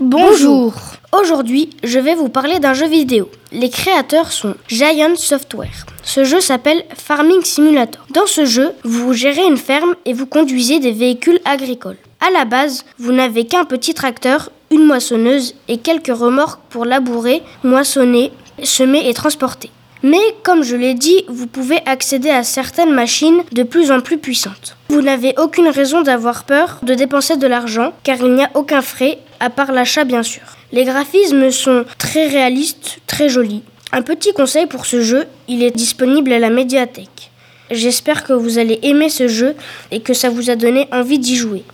Bonjour. Aujourd'hui, je vais vous parler d'un jeu vidéo. Les créateurs sont Giant Software. Ce jeu s'appelle Farming Simulator. Dans ce jeu, vous gérez une ferme et vous conduisez des véhicules agricoles. À la base, vous n'avez qu'un petit tracteur, une moissonneuse et quelques remorques pour labourer, moissonner, semer et transporter. Mais comme je l'ai dit, vous pouvez accéder à certaines machines de plus en plus puissantes. Vous n'avez aucune raison d'avoir peur de dépenser de l'argent car il n'y a aucun frais à part l'achat bien sûr. Les graphismes sont très réalistes, très jolis. Un petit conseil pour ce jeu, il est disponible à la médiathèque. J'espère que vous allez aimer ce jeu et que ça vous a donné envie d'y jouer.